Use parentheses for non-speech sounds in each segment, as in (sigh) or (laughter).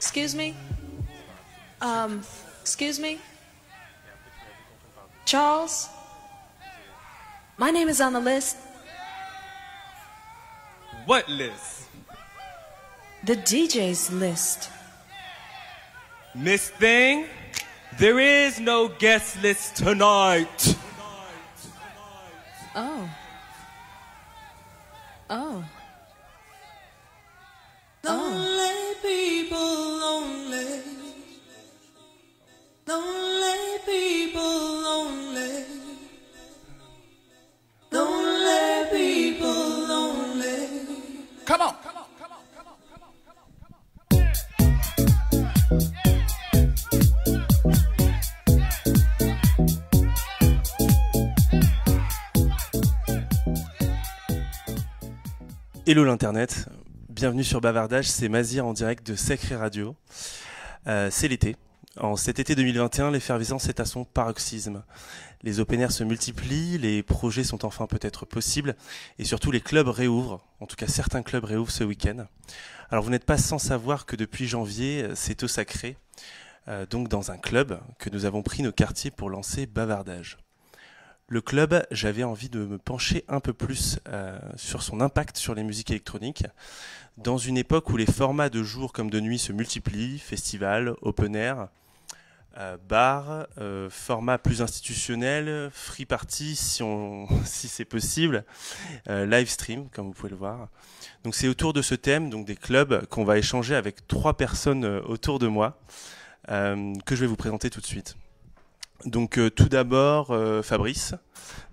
Excuse me? Um, excuse me? Charles? My name is on the list. What list? The DJ's list. Miss Thing, there is no guest list tonight. Hello l'internet, bienvenue sur Bavardage, c'est Mazir en direct de Sacré Radio. Euh, c'est l'été. En cet été 2021, l'effervescence est à son paroxysme. Les open air se multiplient, les projets sont enfin peut-être possibles, et surtout les clubs réouvrent, en tout cas certains clubs réouvrent ce week-end. Alors vous n'êtes pas sans savoir que depuis janvier, c'est au Sacré, euh, donc dans un club, que nous avons pris nos quartiers pour lancer Bavardage. Le club, j'avais envie de me pencher un peu plus euh, sur son impact sur les musiques électroniques. Dans une époque où les formats de jour comme de nuit se multiplient, festivals, open air, euh, bars, euh, formats plus institutionnels, free party si, (laughs) si c'est possible, euh, live stream comme vous pouvez le voir. Donc c'est autour de ce thème, donc des clubs, qu'on va échanger avec trois personnes autour de moi, que je vais vous présenter tout de suite. Donc euh, tout d'abord euh, Fabrice,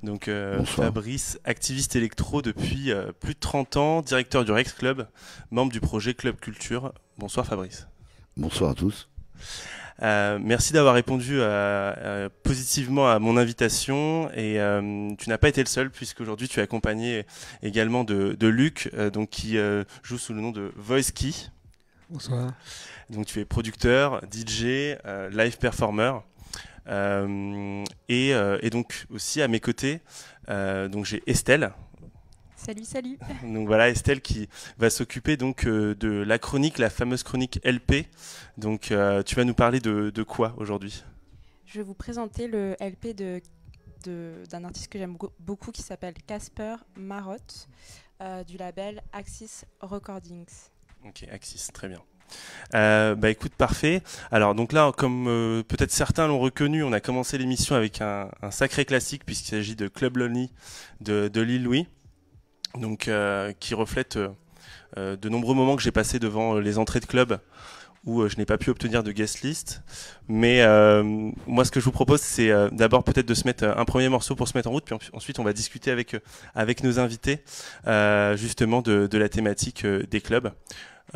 donc euh, Bonsoir. Fabrice, activiste électro depuis euh, plus de 30 ans, directeur du Rex Club, membre du projet Club Culture. Bonsoir Fabrice. Bonsoir à tous. Euh, merci d'avoir répondu euh, euh, positivement à mon invitation et euh, tu n'as pas été le seul puisqu'aujourd'hui tu es accompagné également de, de Luc euh, donc qui euh, joue sous le nom de Voice Key. Bonsoir. Donc tu es producteur, DJ, euh, live performer. Euh, et, euh, et donc aussi à mes côtés, euh, donc j'ai Estelle. Salut, salut. (laughs) Donc voilà Estelle qui va s'occuper donc euh, de la chronique, la fameuse chronique LP. Donc euh, tu vas nous parler de, de quoi aujourd'hui? Je vais vous présenter le LP de de- d'un artiste que j'aime beaucoup qui s'appelle Casper Marotte euh, du label Axis Recordings. Ok, Axis, très bien. Euh, bah écoute, parfait. Alors donc là, comme euh, peut-être certains l'ont reconnu, on a commencé l'émission avec un, sacré classique puisqu'il s'agit de Club Lonely de, de Lil Louis, donc euh, qui reflète de nombreux moments que j'ai passés devant les entrées de club où je n'ai pas pu obtenir de guest list. Mais moi, ce que je vous propose, c'est d'abord peut-être de se mettre un premier morceau pour se mettre en route, puis en- ensuite on va discuter avec avec nos invités justement de, la thématique des clubs.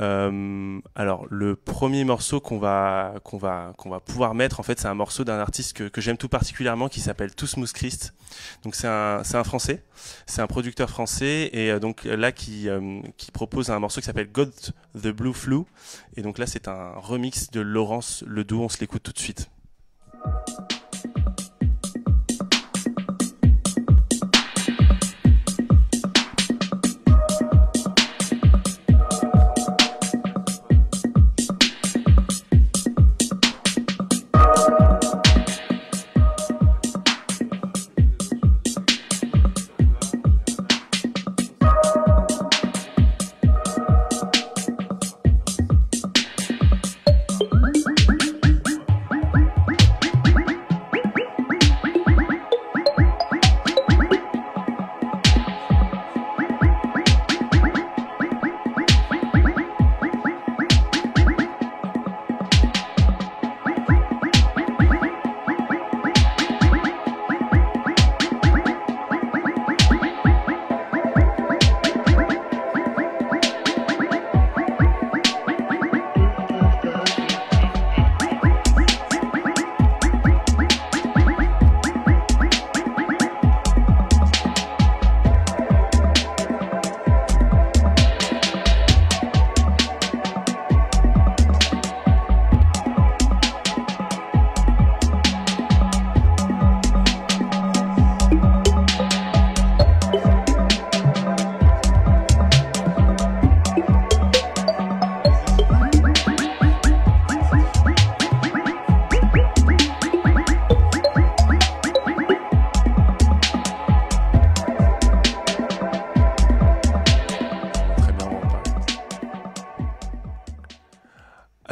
Euh, alors le premier morceau qu'on va qu'on va qu'on va pouvoir mettre en fait c'est un morceau d'un artiste que, que j'aime tout particulièrement qui s'appelle Tout Smooth Christ. Donc c'est un c'est un français, c'est un producteur français et euh, donc là qui euh, qui propose un morceau qui s'appelle God the Blue Flu et donc là c'est un remix de Laurence Ledoux, on se l'écoute tout de suite.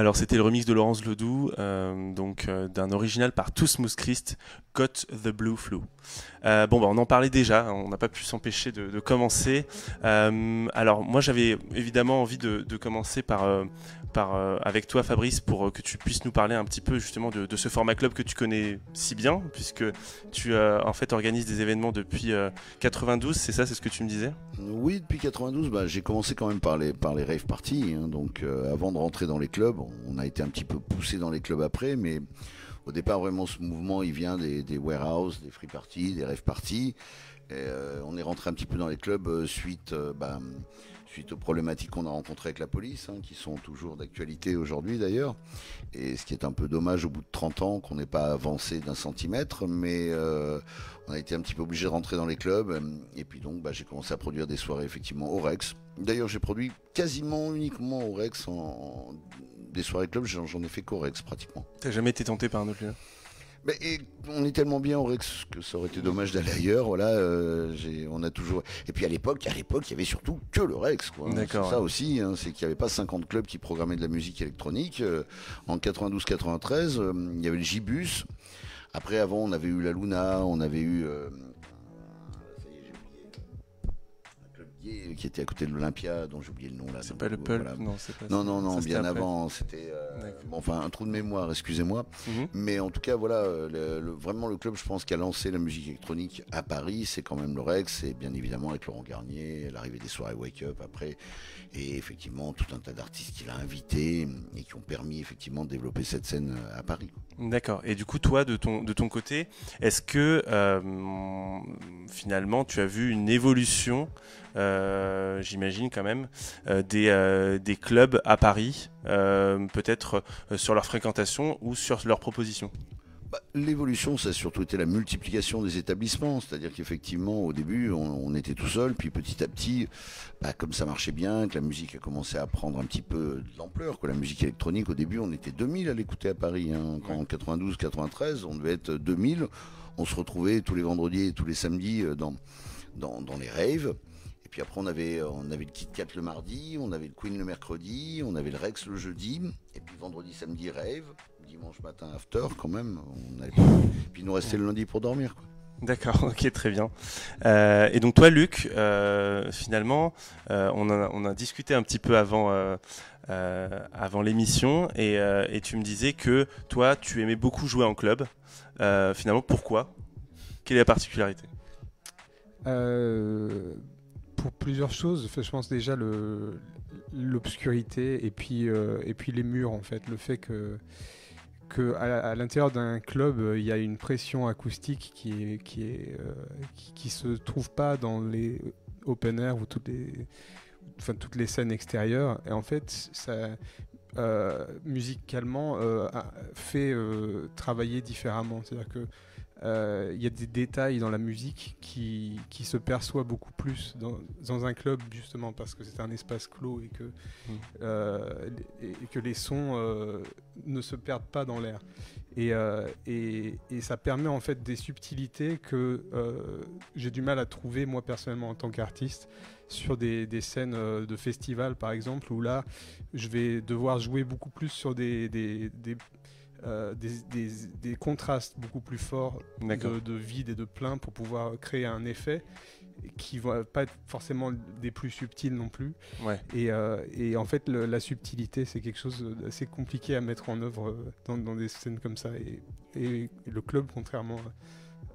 Alors c'était le remix de Laurence Ledoux, euh, donc euh, d'un original par Smooth Christ, Got the Blue Flu. Euh, bon, bah, on en parlait déjà, hein, on n'a pas pu s'empêcher de, commencer. Euh, alors moi j'avais évidemment envie de, commencer par, euh, avec toi Fabrice pour que tu puisses nous parler un petit peu justement de, ce format club que tu connais si bien, puisque tu en fait organises des événements depuis euh, 92, c'est ça, c'est ce que tu me disais? Oui, depuis 92, bah, j'ai commencé quand même par les, rave parties. hein. donc, avant de rentrer dans les clubs, on a été un petit peu poussé dans les clubs après, mais au départ, vraiment, ce mouvement, il vient des, des warehouse, des free parties, des rave parties. Euh, on est rentré un petit peu dans les clubs euh, suite, euh, bah, suite aux problématiques qu'on a rencontrées avec la police, hein, qui sont toujours d'actualité aujourd'hui d'ailleurs. Et ce qui est un peu dommage au bout de 30 ans qu'on n'ait pas avancé d'un centimètre, mais on a été un petit peu obligé de rentrer dans les clubs. Et puis donc, bah, j'ai commencé à produire des soirées effectivement au Rex. D'ailleurs, j'ai produit quasiment uniquement au Rex en- des soirées clubs. J'en ai fait qu'au Rex pratiquement. T'as jamais été tenté par un autre lieu Mais et on est tellement bien au Rex que ça aurait été dommage d'aller ailleurs. Voilà, euh, on a toujours. Et puis à l'époque, à l'époque, il y avait surtout que le Rex. quoi. D'accord, ça aussi, hein, c'est qu'il n'y avait pas 50 clubs qui programmaient de la musique électronique. Euh, en 92-93, euh, il y avait le Gibus. Après, avant, on avait eu la Luna, on avait eu. Qui était à côté de l'Olympia, dont j'ai oublié le nom là. C'est pas le Pulp voilà. Non, c'est pas Non, non, non, Ça, bien avant. C'était. euh, bon, enfin, un trou de mémoire, excusez-moi. Mhm. Mais en tout cas, voilà, euh, le- le- vraiment le club, je pense, qui a lancé la musique électronique à Paris, c'est quand même le Rex, et bien évidemment avec Laurent Garnier, l'arrivée des soirées Wake Up après, et effectivement tout un tas d'artistes qu'il a invités et qui ont permis effectivement de développer cette scène euh, à Paris. D'accord. Et du coup, toi, de ton, côté, est-ce que euh, finalement, tu as vu une évolution, euh, j'imagine quand même, des, des clubs à Paris, peut-être sur leur fréquentation ou sur leurs propositions? Bah, L'évolution, ça a surtout été la multiplication des établissements. C'est-à-dire qu'effectivement, au début, on, on était tout seul, puis petit à petit, bah, comme ça marchait bien, que la musique a commencé à prendre un petit peu de l'ampleur. que La musique électronique, au début, on était 2000 à l'écouter à Paris. hein. Quand en 92, 93, on devait être 2000. On se retrouvait tous les vendredis et tous les samedis euh, dans, dans, dans les raves. Et puis après, on avait, euh, on avait le Kit Kat le mardi, on avait le Queen le mercredi, on avait le Rex le jeudi, et puis vendredi, samedi, rave, dimanche matin, after quand même. On. Puis il nous restait le lundi pour dormir. quoi. D'accord, (laughs) ok, très bien. Euh, et donc toi, Luc, euh, finalement, euh, on, a, on a discuté un petit peu avant, euh, euh, avant l'émission, et, euh, et tu me disais que toi, tu aimais beaucoup jouer en club. Euh, finalement, pourquoi? Quelle est la particularité? Euh, pour plusieurs choses, Enfin, je pense déjà le l'obscurité et puis euh, et puis les murs en fait, le fait que que à, l'intérieur d'un club euh, il y a une pression acoustique qui est euh, qui, qui se trouve pas dans les open air ou toutes les enfin toutes les scènes extérieures. Et en fait ça euh, musicalement fait travailler différemment. C'est-à-dire que euh, il y a des détails dans la musique qui, qui se perçoit beaucoup plus dans, dans un club justement parce que c'est un espace clos et que, euh, et, et que les sons euh, ne se perdent pas dans l'air. Et, et, et ça permet en fait des subtilités que j'ai du mal à trouver moi personnellement en tant qu'artiste sur des, des scènes de festival par exemple où là je vais devoir jouer beaucoup plus sur des, des, des, euh, des, des- des contrastes beaucoup plus forts de, de vide et de plein pour pouvoir créer un effet qui va pas être forcément des plus subtils non plus. Ouais. Et, euh, et en fait, le- la subtilité, c'est quelque chose d'assez compliqué à mettre en œuvre euh, dans, dans des scènes comme ça. Et, et- et le club, contrairement,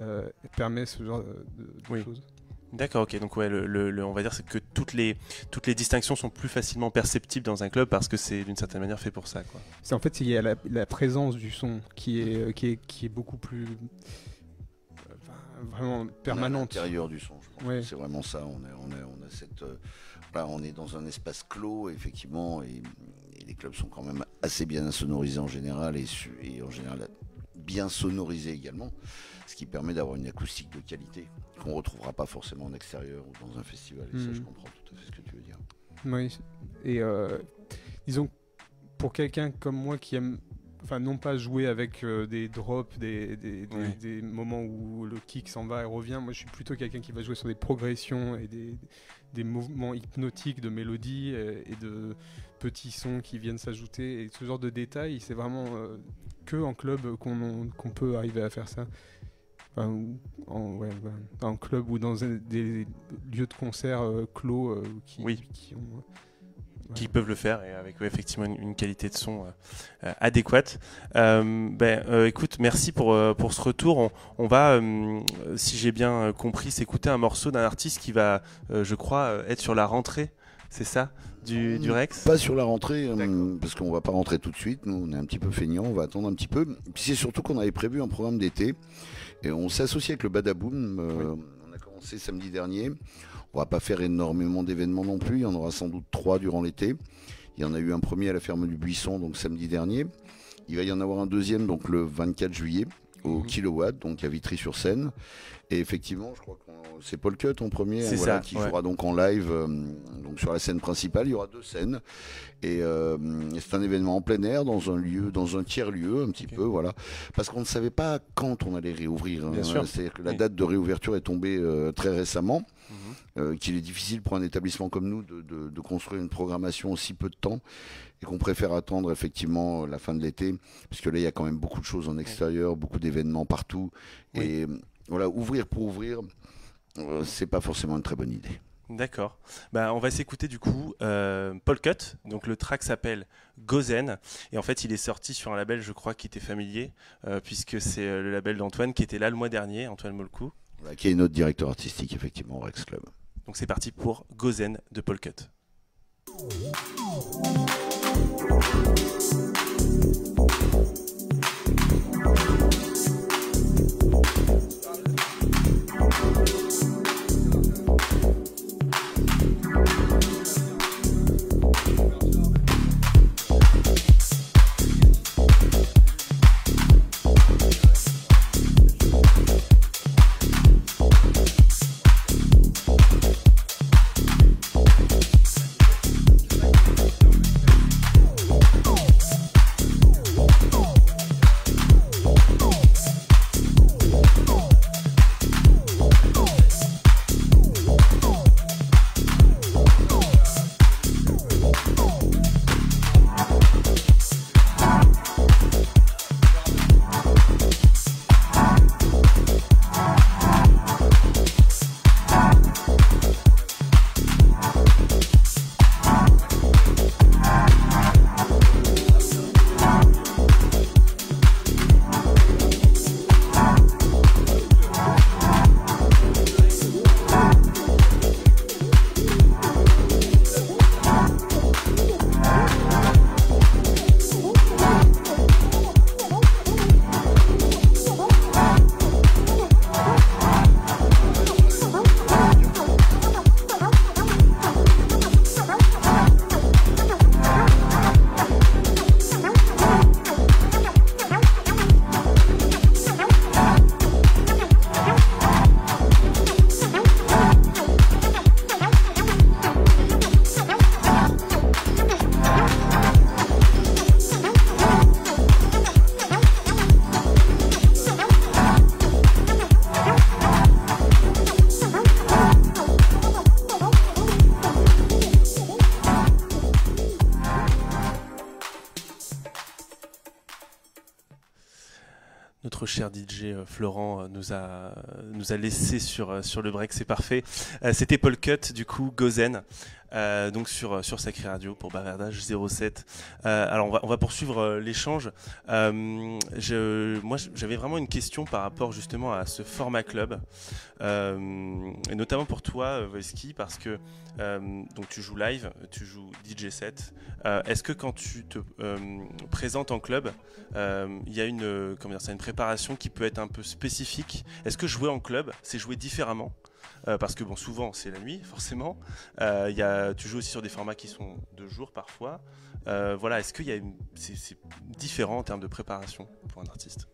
euh, permet ce genre de, de Oui. choses. D'accord, ok. Donc ouais, le, le- le- on va dire c'est que toutes les toutes les distinctions sont plus facilement perceptibles dans un club parce que c'est d'une certaine manière fait pour ça, quoi. C'est en fait il y a la, la présence du son qui est euh, qui est qui est beaucoup plus enfin, vraiment permanente. L'intérieur du son, je pense. Ouais. que C'est vraiment ça. On, est, on, est, on a cette. euh, voilà, on est dans un espace clos, effectivement, et, et les clubs sont quand même assez bien sonorisés en général, et, et en général bien sonorisés également, ce qui permet d'avoir une acoustique de qualité qu'on ne retrouvera pas forcément en extérieur ou dans un festival. Et ça, Mhm. je comprends tout à fait ce que tu veux dire. Oui. Et euh, disons, pour quelqu'un comme moi qui aime enfin non pas jouer avec euh, des drops, des, des- des- Oui. des moments où le kick s'en va et revient. Moi, je suis plutôt quelqu'un qui va jouer sur des progressions et des, des mouvements hypnotiques de mélodie euh, et de petits sons qui viennent s'ajouter. Et ce genre de détails, c'est vraiment euh, que en club qu'on qu'on peut arriver à faire ça. Enfin, en, ouais, ouais, en club ou dans des lieux de concert euh, clos qui, Oui. qui ont. Qui peuvent le faire et avec ouais, effectivement une, une qualité de son euh, euh, adéquate. Euh, ben, euh, écoute, merci pour, euh, pour ce retour. On, on va, euh, si j'ai bien compris, s'écouter un morceau d'un artiste qui va, euh, je crois, être sur la rentrée, c'est ça, du, du Rex? Pas sur la rentrée, parce qu'on va pas rentrer tout de suite. Nous, on est un petit peu feignants, on va attendre un petit peu. Puis c'est surtout qu'on avait prévu un programme d'été et on s'est associé avec le Badaboom. euh, On a commencé samedi dernier. On va pas faire énormément d'événements non plus. Il y en aura sans doute trois durant l'été. Il y en a eu un premier à la ferme du Buisson, donc samedi dernier. Il va y en avoir un deuxième, donc le 24 juillet, au Mhm. Kilowatt, donc à Vitry-sur-Seine. Et effectivement, je crois que c'est Paul Cut en premier, hein, voilà, ça, qui ouais. jouera donc en live euh, donc sur la scène principale. Il y aura deux scènes. Et euh, c'est un événement en plein air, dans un lieu, dans un tiers-lieu, un petit peu, voilà. Parce qu'on ne savait pas quand on allait réouvrir. Hein. C'est-à-dire que la Oui. date de réouverture est tombée euh, très récemment. Euh, qu'il est difficile pour un établissement comme nous de, de- de construire une programmation aussi peu de temps, et qu'on préfère attendre effectivement la fin de l'été, puisque là il y a quand même beaucoup de choses en extérieur, beaucoup d'événements partout, Oui. et euh, voilà, ouvrir pour ouvrir, euh, c'est pas forcément une très bonne idée. D'accord. Bah, on va s'écouter du coup euh, Paul Cut. Donc le track s'appelle Gozen et en fait il est sorti sur un label je crois qui était familier euh, puisque c'est le label d'Antoine qui était là le mois dernier, Antoine Molcou. Voilà, qui est notre directeur artistique effectivement au Rex Club. Donc c'est parti pour Gozen de Paul Cut. Euh, Florent euh, nous a, nous a laissé sur, euh, sur le break, c'est parfait. C'était Paul Cut, du coup, Gozen, euh, donc sur, euh, sur Sacré Radio pour Bavardage 07. Euh, alors, on va, on va poursuivre l'échange. Moi, j'avais vraiment une question par rapport justement à ce format club, et notamment pour toi, Wesky, parce que donc tu joues live, tu joues DJ set. Est-ce que quand tu te présentes en club, il y a une, comment dire, une préparation qui peut être un peu spécifique? Est-ce que jouer en club, c'est jouer différemment? Euh, Parce que bon, souvent c'est la nuit, forcément. Euh, y a, tu joues aussi sur des formats qui sont de jour parfois. Euh, voilà, est-ce qu'il y a c'est, différent en termes de préparation pour un artiste?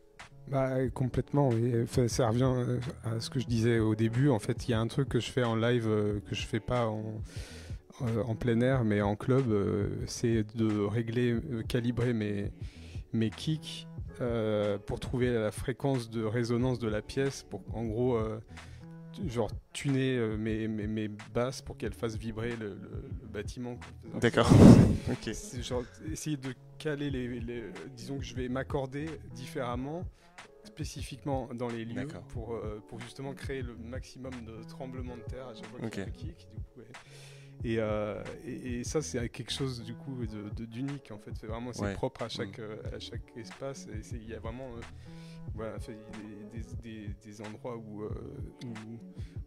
Bah, complètement, oui. Ça revient euh, à ce que je disais au début. En fait, il y a un truc que je fais en live que je fais pas en, en plein air, mais en club, c'est de régler, calibrer mes, mes kicks pour trouver la fréquence de résonance de la pièce, pour en gros, genre tuner euh, mes, mes, mes basses pour qu'elles fassent vibrer le, le- le bâtiment. D'accord. (laughs) Ok. genre essayer de caler les, les- disons que je vais m'accorder différemment spécifiquement dans les lieux pour, euh, pour justement créer le maximum de tremblements de terre à chaque fois que Ok. je fais kick du coup, ouais. et, euh, et, et ça c'est quelque chose du coup de- de- d'unique en fait c'est vraiment c'est Ouais. propre à chaque Mm. euh, à chaque espace et il y a vraiment voilà, des, des- des- des endroits où, euh, où,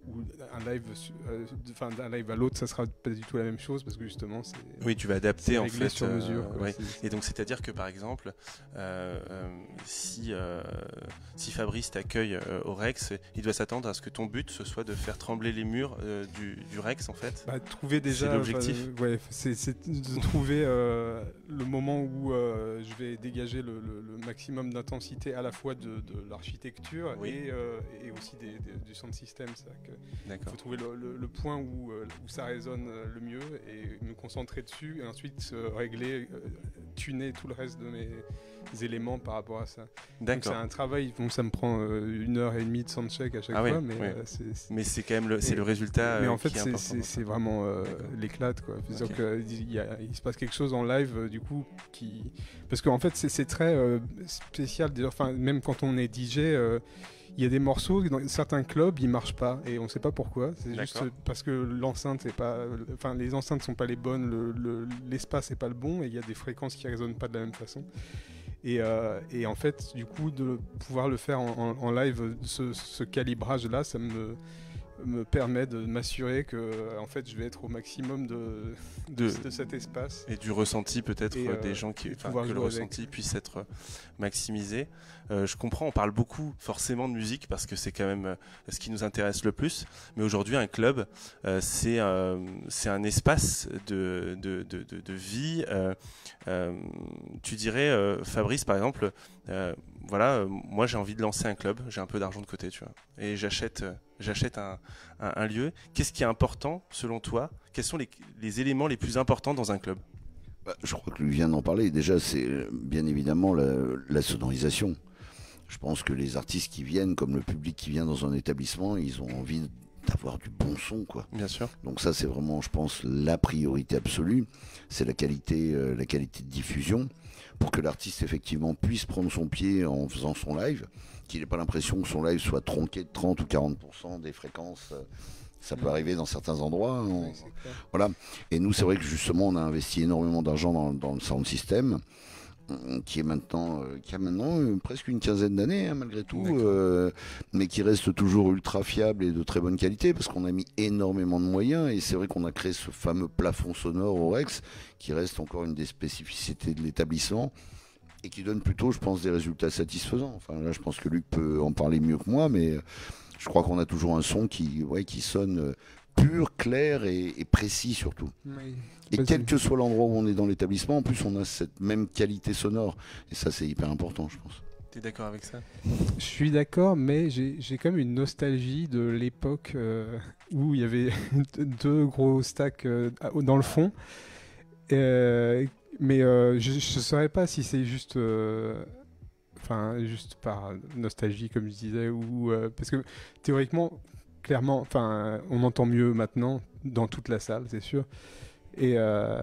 où un live euh, enfin d'un live à l'autre ça sera pas du tout la même chose parce que justement c'est Oui, tu vas adapter c'est en fait. sur euh, mesure quoi. ouais. C'est- Et donc, c'est-à-dire que par exemple, euh, si, si Fabrice t'accueille au Rex, il doit s'attendre à ce que ton but ce soit de faire trembler les murs du, du Rex en fait. Bah, trouver déjà. l'objectif enfin, ouais, c'est c'est de trouver le moment où je vais dégager le, le- le maximum d'intensité à la fois de, de l'architecture Oui. et, et aussi des- des- du sound system. Il faut trouver le, le- le point où, euh, où ça résonne euh, le mieux et me concentrer dessus et ensuite régler, euh, tuner tout le reste de mes éléments par rapport à ça. Donc c'est un travail, bon, ça me prend une heure et demie de soundcheck à chaque Ah ouais, fois, mais ouais. c'est- c'est- Mais c'est quand même le, c'est Et- le résultat. mais en fait, c'est- vraiment euh, l'éclate, quoi. C'est-à-dire Ok. que il y a- il se passe quelque chose en live, du coup, qui... Parce qu'en fait, c'est- très euh, spécial. Enfin, même quand on est DJ, euh, il y a des morceaux, dans certains clubs, ils marchent pas, et on sait pas pourquoi. C'est juste parce que l'enceinte est pas... Enfin, les enceintes sont pas les bonnes, le- le- l'espace est pas le bon, et il y a des fréquences qui résonnent pas de la même façon. Et, euh, et en fait, du coup, de pouvoir le faire en, en- en live, ce, ce calibrage-là, ça me, me permet de m'assurer que, en fait, je vais être au maximum de, de, De- de cet espace. Et du ressenti peut-être Et, euh, des gens qui, enfin, que le avec. ressenti puisse être euh, maximisé. Euh, je comprends, on parle beaucoup forcément de musique parce que c'est quand même euh, ce qui nous intéresse le plus. Mais aujourd'hui, un club, euh, c'est c'est un espace de, de, de, vie. Tu dirais, Fabrice, par exemple, voilà, moi j'ai envie de lancer un club, j'ai un peu d'argent de côté, tu vois, et j'achète un, un- lieu. Qu'est-ce qui est important selon toi? Quels sont les, les éléments les plus importants dans un club? Bah, je crois que lui vient d'en parler. Déjà, c'est bien évidemment la sonorisation. Je pense que les artistes qui viennent, comme le public qui vient dans un établissement, ils ont envie d'avoir du bon son, quoi. Bien sûr. Donc ça, c'est vraiment, je pense, la priorité absolue. C'est la qualité, euh, la qualité de diffusion pour que l'artiste effectivement puisse prendre son pied en faisant son live, qu'il n'ait pas l'impression que son live soit tronqué de 30 ou 40% des fréquences. euh, Ça peut arriver dans certains endroits. hein. On- clair. et nous, c'est vrai que justement, on a investi énormément d'argent dans, dans le sound system, qui est maintenant, euh, qui a maintenant euh, presque une quinzaine d'années, hein, malgré tout, euh, mais qui reste toujours ultra fiable et de très bonne qualité, parce qu'on a mis énormément de moyens, et c'est vrai qu'on a créé ce fameux plafond sonore au Rex, qui reste encore une des spécificités de l'établissement, et qui donne plutôt, je pense, des résultats satisfaisants. Enfin, là, je pense que Luc peut en parler mieux que moi, mais euh, je crois qu'on a toujours un son qui, ouais, qui sonne euh, pur, clair et- et précis surtout. Oui. Et quel que soit l'endroit où on est dans l'établissement, en plus, on a cette même qualité sonore. Et ça, c'est hyper important, je pense. Tu es d'accord avec ça? Je suis d'accord, mais j'ai j'ai quand même une nostalgie de l'époque euh, où il y avait (laughs) deux gros stacks euh, dans le fond. Euh, mais euh, je ne saurais pas si c'est juste, euh, enfin, juste par nostalgie, comme je disais, ou euh, parce que théoriquement, clairement, enfin, on entend mieux maintenant dans toute la salle, c'est sûr. Et, euh,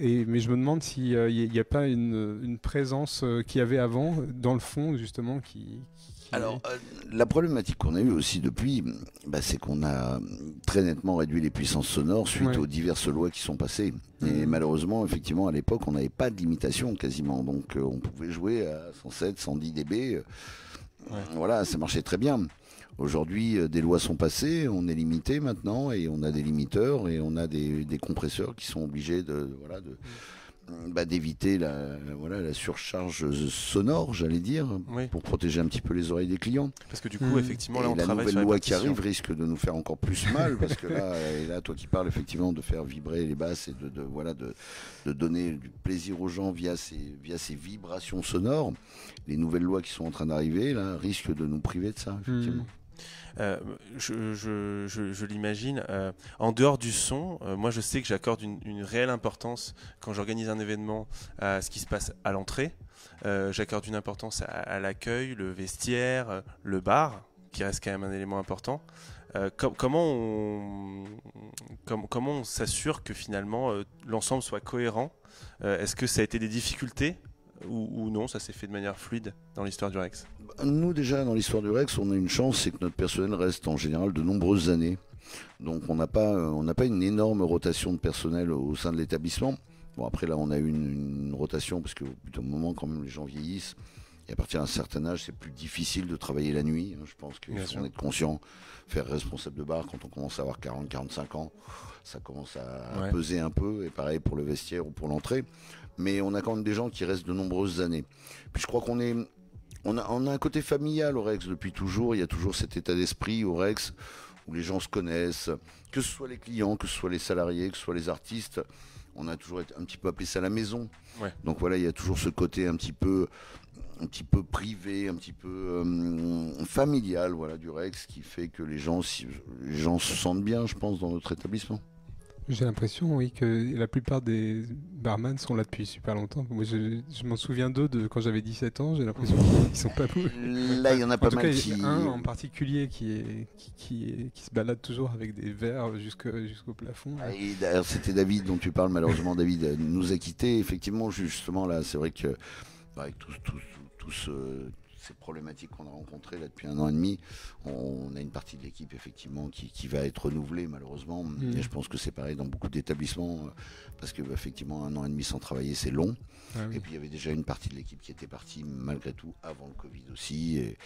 et, mais je me demande s'il n'y a, pas une, une présence euh, qu'il y avait avant, dans le fond, justement, qui. qui- Alors, euh, la problématique qu'on a eue aussi depuis, bah, c'est qu'on a très nettement réduit les puissances sonores suite Ouais. aux diverses lois qui sont passées. Et Mhm. malheureusement, effectivement, à l'époque, on n'avait pas de limitation quasiment. Donc, euh, on pouvait jouer à 107, 110 dB. euh, Ouais. Voilà, ça marchait très bien. Aujourd'hui, euh, des lois sont passées, on est limité maintenant et on a des limiteurs et on a des, des compresseurs qui sont obligés de voilà de bah, d'éviter la voilà la surcharge sonore, j'allais dire, Oui. pour protéger un petit peu les oreilles des clients. Parce que du coup, Mm. effectivement, là, et on la nouvelle sur loi qui arrive risque de nous faire encore plus mal parce que là, (laughs) et là, toi qui parles effectivement de faire vibrer les basses et de, de- voilà de, de donner du plaisir aux gens via ces via ces vibrations sonores, les nouvelles lois qui sont en train d'arriver là risquent de nous priver de ça effectivement. Euh, je, l'imagine. euh, en dehors du son, euh, moi je sais que j'accorde une, réelle importance quand j'organise un événement à ce qui se passe à l'entrée. J'accorde une importance à, l'accueil, le vestiaire, le bar, qui reste quand même un élément important. Com- comment on, s'assure que finalement l'ensemble soit cohérent? Est-ce que ça a été des difficultés? Ou, ou non Ça s'est fait de manière fluide dans l'histoire du Rex Nous, déjà, dans l'histoire du Rex, on a une chance, c'est que notre personnel reste en général de nombreuses années. Donc, on n'a pas, euh, on n'a pas une énorme rotation de personnel au sein de l'établissement. Bon, après, là, on a eu une, une rotation parce qu'au bout d'un moment, quand même, les gens vieillissent. Et à partir d'un certain âge, c'est plus difficile de travailler la nuit. hein. Je pense qu'il faut en être conscient. Faire responsable de bar quand on commence à avoir 40, 45 ans, ça commence à Ouais. peser un peu. Et pareil pour le vestiaire ou pour l'entrée. Mais on a quand même des gens qui restent de nombreuses années. Puis je crois qu'on est, on a, on a un côté familial au Rex depuis toujours. Il y a toujours cet état d'esprit au Rex où les gens se connaissent, que ce soit les clients, que ce soit les salariés, que ce soit les artistes. On a toujours été un petit peu appelé ça la maison. Ouais. Donc voilà, il y a toujours ce côté un petit peu, un petit peu privé, un petit peu euh, familial, voilà, du Rex, qui fait que les gens, les gens se sentent bien, je pense, dans notre établissement. J'ai l'impression, oui, que la plupart des barman sont là depuis super longtemps. Moi, je, je m'en souviens d'eux de quand j'avais 17 ans. J'ai l'impression qu'ils sont pas bougés. Là, il y en a En pas tout mal cas, qui. il y a un en particulier qui, est, qui, qui, est- qui se balade toujours avec des verres jusqu'au plafond. Ah, et d'ailleurs, c'était David dont tu parles. Malheureusement, David euh, nous a quittés. Effectivement, justement, là, c'est vrai que bah, avec tous tous- tous ce- ces problématiques qu'on a rencontrées là depuis un an et demi, on a une partie de l'équipe effectivement qui, qui va être renouvelée malheureusement. Mm. Et je pense que c'est pareil dans beaucoup d'établissements euh, parce que bah, effectivement un an et demi sans travailler c'est long. Ah oui. Et puis il y avait déjà une partie de l'équipe qui était partie malgré tout avant le Covid aussi. Et,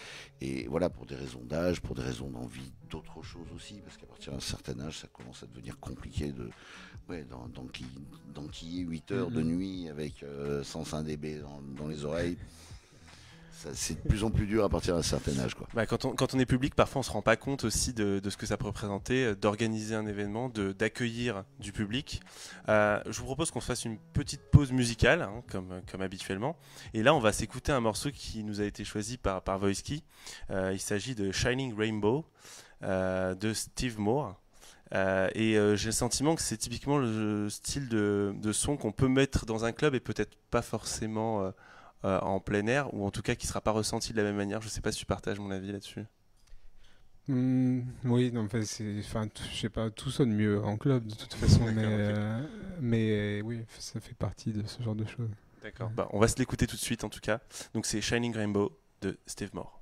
et voilà, pour des raisons d'âge, pour des raisons d'envie d'autre chose aussi, parce qu'à partir d'un certain âge, ça commence à devenir compliqué de ouais, d'enquiller d'enquiller 8 heures de Mhm. nuit avec euh, 105 dB dans, dans les oreilles. C'est de plus en plus dur à partir d'un certain âge. Quoi. Bah, quand, on, est public, parfois on se rend pas compte aussi de, ce que ça peut représenter, euh, d'organiser un événement, d'accueillir du public. Euh, je vous propose qu'on se fasse une petite pause musicale, hein, comme, habituellement. Et là, on va s'écouter un morceau qui nous a été choisi par, par. Euh, il s'agit de Shining Rainbow de Steve Moore. Et j'ai le sentiment que c'est typiquement le style de son qu'on peut mettre dans un club et peut-être pas forcément euh, euh, en plein air, ou en tout cas qui sera pas ressenti de la même manière. Je sais pas si tu partages mon avis là-dessus. Hmm, oui, non, enfin, enfin, je sais pas, tout sonne mieux en club de toute façon, (laughs) mais, euh, mais oui, ça fait partie de ce genre de choses. D'accord. Bah, on va se l'écouter tout de suite en tout cas. Donc c'est Shining Rainbow de Steve Moore.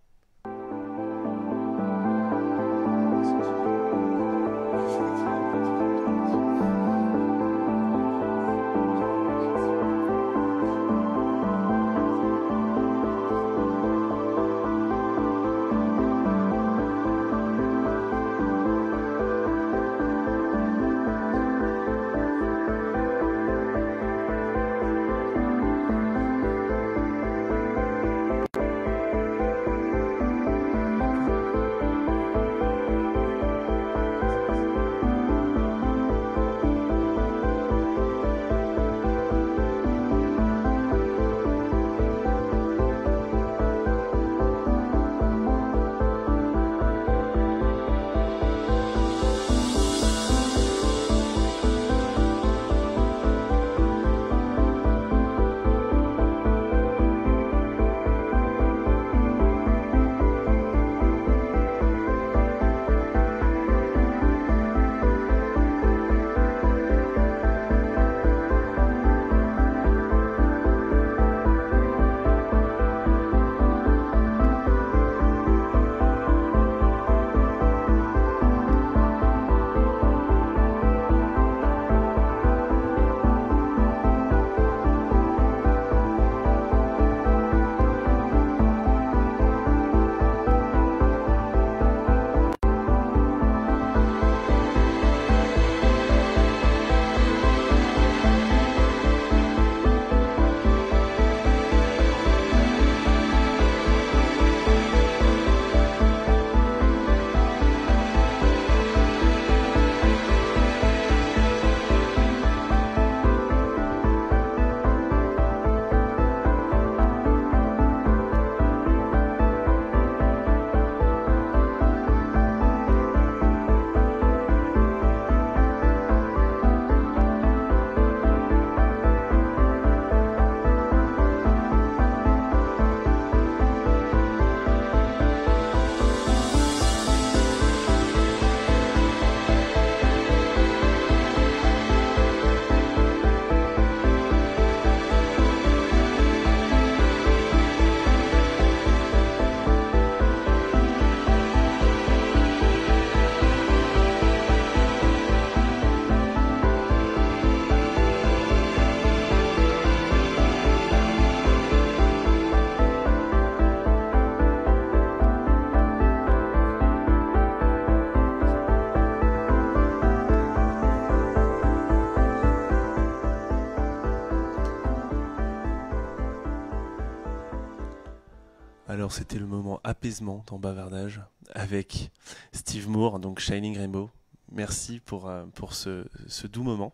C'était le moment apaisement dans Bavardage avec Steve Moore, donc Shining Rainbow. Merci pour, euh, pour ce, doux moment.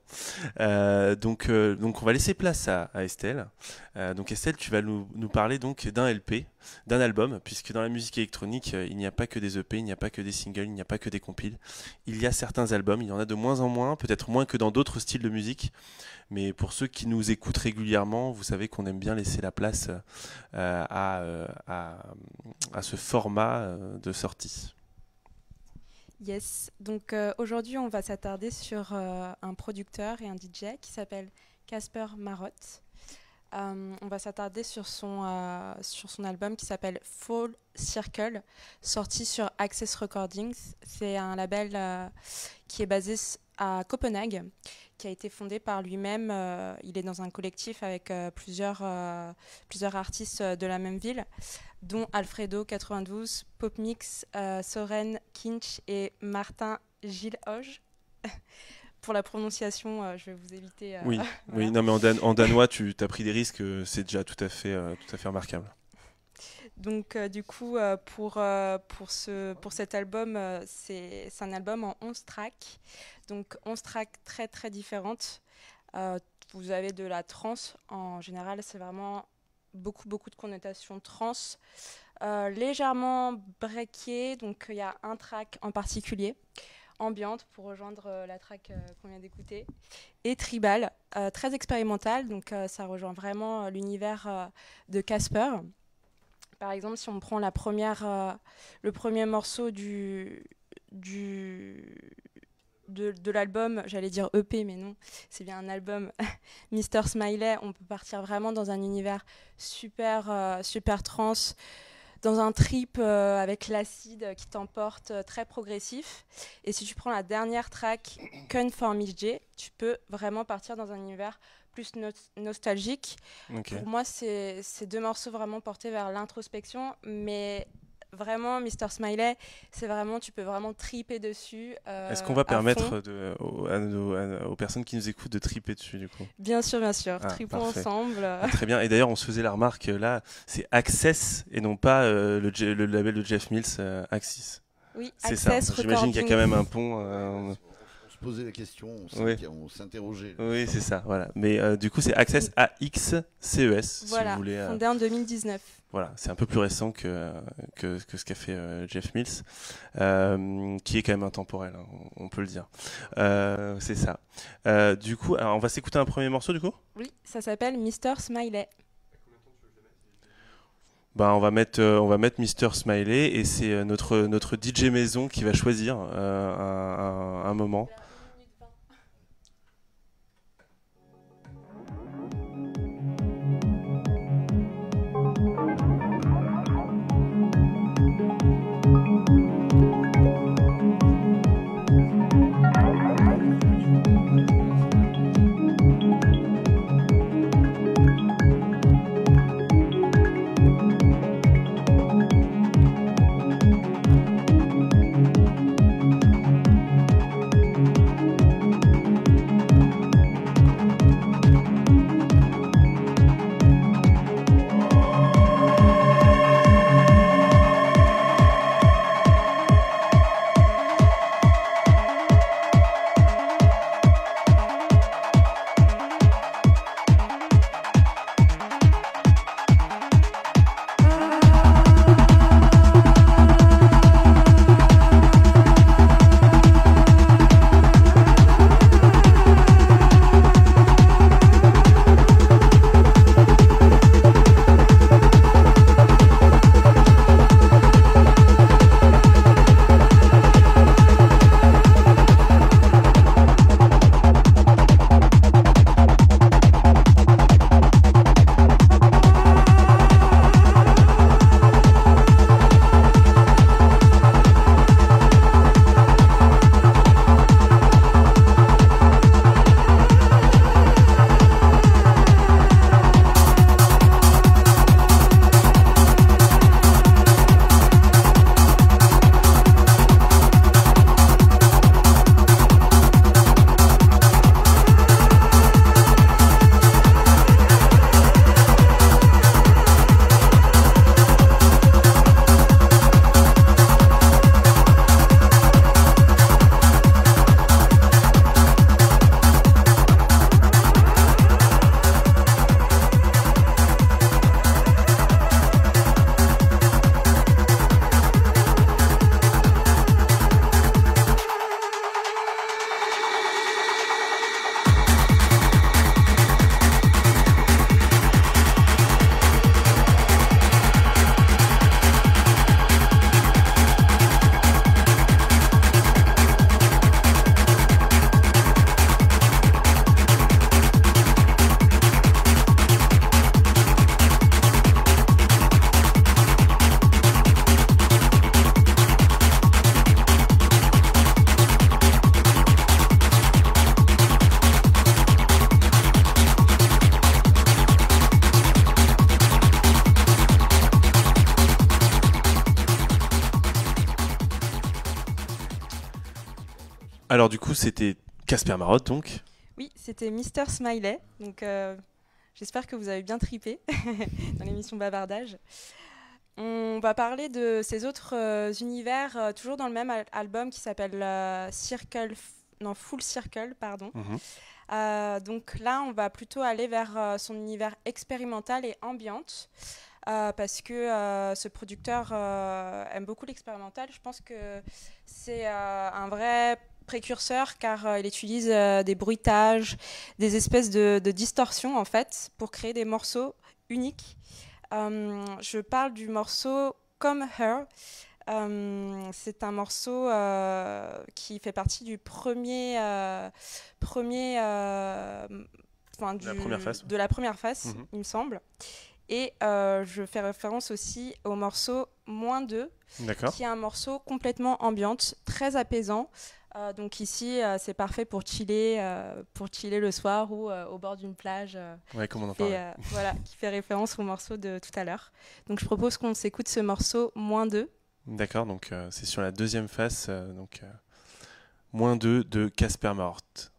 Euh, donc, euh, donc on va laisser place à, Estelle. Donc Estelle, tu vas nous, parler donc d'un LP, d'un album, puisque dans la musique électronique, il n'y a pas que des EP, il n'y a pas que des singles, il n'y a pas que des compiles. Il y a certains albums, il y en a de moins en moins, peut-être moins que dans d'autres styles de musique. Mais pour ceux qui nous écoutent régulièrement, vous savez qu'on aime bien laisser la place à, à, ce format de sortie. Yes, donc euh, aujourd'hui on va s'attarder sur euh, un producteur et un DJ qui s'appelle Casper Marotte. Euh, on va s'attarder sur, son, sur son album qui s'appelle Fall Circle, sorti sur Access Recordings. C'est un label qui est basé à Copenhague, qui a été fondé par lui-même. euh, il est dans un collectif avec euh, plusieurs, euh, plusieurs artistes de la même ville dont Alfredo 92, Popmix, Soren Kinch et Martin Gilles Hoge. (laughs) Pour la prononciation, euh, je vais vous éviter. euh, Oui, (laughs) voilà. oui, non, mais en, dan- en danois, tu as pris des risques, euh, c'est déjà tout à fait, tout à fait remarquable. Donc, euh, du coup, euh, pour, euh, pour, ce, pour cet album, c'est un album en 11 tracks. Donc, 11 tracks très, très différentes. Vous avez de la trance. En général, c'est vraiment beaucoup, beaucoup de connotations trance. Légèrement breaké. Donc, il y a un track en particulier. Ambiante pour rejoindre la track qu'on vient d'écouter. Et tribal, très expérimental. Donc, ça rejoint vraiment l'univers de Casper. Par exemple, si on prend euh, le premier morceau de, l'album, j'allais dire EP, mais non, c'est bien un album, (laughs) Mr. Smiley, on peut partir vraiment dans un univers super, euh, super trans, dans un trip euh, avec l'acide qui t'emporte, très progressif. Et si tu prends la dernière track, Conformist J, tu peux vraiment partir dans un univers plus no- nostalgique. Pour moi, c'est deux morceaux vraiment portés vers l'introspection, mais vraiment, Mr. Smiley, c'est vraiment, tu peux vraiment triper dessus. euh, Est-ce qu'on va permettre de, aux, personnes qui nous écoutent de triper dessus du coup? Bien sûr, bien sûr, Ah, tripons parfait. ensemble. Ah, Très bien. Et d'ailleurs, on se faisait la remarque euh, là, c'est Access et non pas euh, le, label de Jeff Mills, euh, Axis. Oui, C'est ça. Access J'imagine qu'il y a quand même un pont. Posait la question, on s'in- Oui. s'interrogeait. Oui, c'est ça. Voilà. Mais euh, du coup, c'est Access A-X-C-E-S si Voilà, vous voulez. euh, fondé en 2019. Voilà, c'est un peu plus récent que, que, que ce qu'a fait euh, Jeff Mills, euh, qui est quand même intemporel, hein, on, on peut le dire. Euh, c'est ça. Euh, du coup, alors on va s'écouter un premier morceau du coup? Oui, ça s'appelle Mr. Smiley. bah, on va mettre euh, on va mettre Mister Smiley et c'est euh, notre notre DJ maison qui va choisir euh, un, un- un moment. Alors du coup, c'était Casper Marotte, donc. Oui, c'était Mister Smiley. Donc, euh, j'espère que vous avez bien tripé (laughs) dans l'émission Bavardage. On va parler de ces autres euh, univers, euh, toujours dans le même al- album qui s'appelle Circle, non Full Circle, pardon. Mhm. Donc là, on va plutôt aller vers son univers expérimental et ambiante. euh, parce que euh, ce producteur euh, aime beaucoup l'expérimental. Je pense que c'est un vrai précurseur car euh, il utilise euh, des bruitages, des espèces de, de distorsions en fait pour créer des morceaux uniques. Euh, je parle du morceau Come Her. C'est un morceau qui fait partie du premier, premier, enfin, La du- première face, ouais. de la première face, Mhm. il me semble. Et euh, je fais référence aussi au morceau Moins 2, D'accord. qui est un morceau complètement ambiante, très apaisant. Euh, donc ici, euh, c'est parfait pour chiller, euh, pour chiller le soir ou au bord d'une plage. Ouais, comme on en fait, voilà, qui fait référence au morceau de tout à l'heure. Donc je propose qu'on s'écoute ce morceau moins 2. D'accord, donc c'est sur la deuxième face, donc moins 2 de Casper Marotte.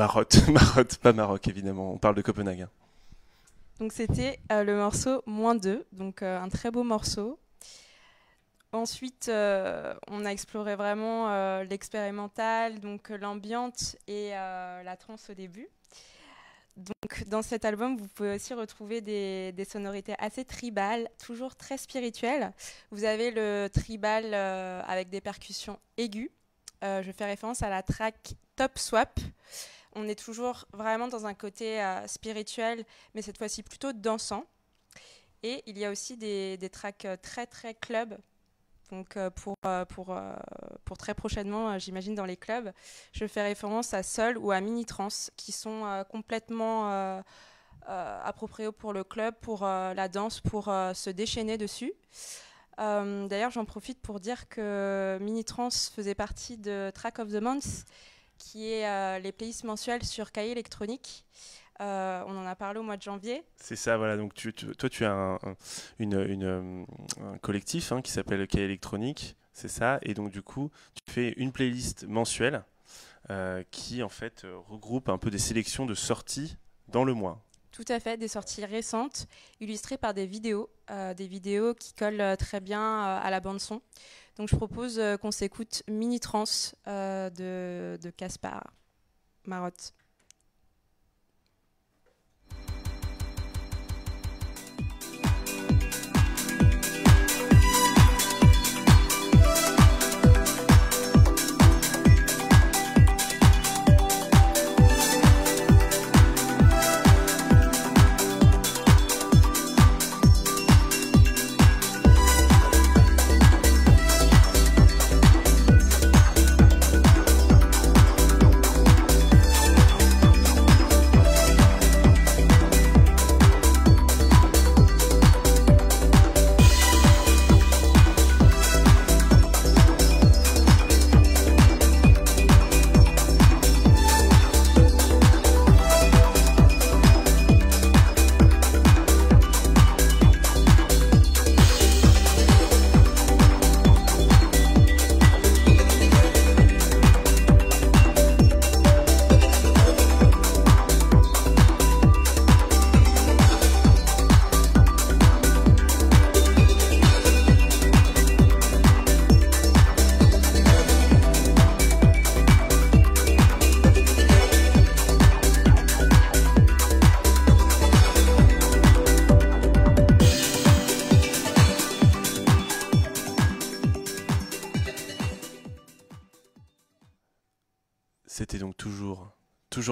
Marotte, (laughs) Marotte, pas Maroc évidemment, on parle de Copenhague. Donc c'était euh, le morceau moins 2, donc euh, un très beau morceau. Ensuite, euh, on a exploré vraiment l'expérimental, donc l'ambiante et la trance au début. Donc, dans cet album, vous pouvez aussi retrouver des, des sonorités assez tribales, toujours très spirituelles. Vous avez le tribal avec des percussions aiguës. Je fais référence à la track Top Swap. On est toujours vraiment dans un côté euh, spirituel, mais cette fois-ci plutôt dansant. Et il y a aussi des, tracks euh, très très club. Donc euh, pour, pour, pour très prochainement, j'imagine dans les clubs, je fais référence à Sol ou à Mini Trans qui sont complètement appropriés pour le club, pour la danse, pour se déchaîner dessus. D'ailleurs, j'en profite pour dire que Mini Trans faisait partie de Track of the Month, qui est euh, les playlists mensuelles sur Cahier électronique. Euh, on en a parlé au mois de janvier. C'est ça, voilà. Donc tu, tu- toi, tu as un, un- une, une, euh, un collectif hein, qui s'appelle Cahier électronique, c'est ça. Et donc du coup, tu fais une playlist mensuelle euh, qui en fait regroupe un peu des sélections de sorties dans le mois. Tout à fait, des sorties récentes, illustrées par des vidéos, euh, des vidéos qui collent très bien à la bande son. Donc je propose euh, qu'on s'écoute Mini Trans euh, de, de Caspar Marotte.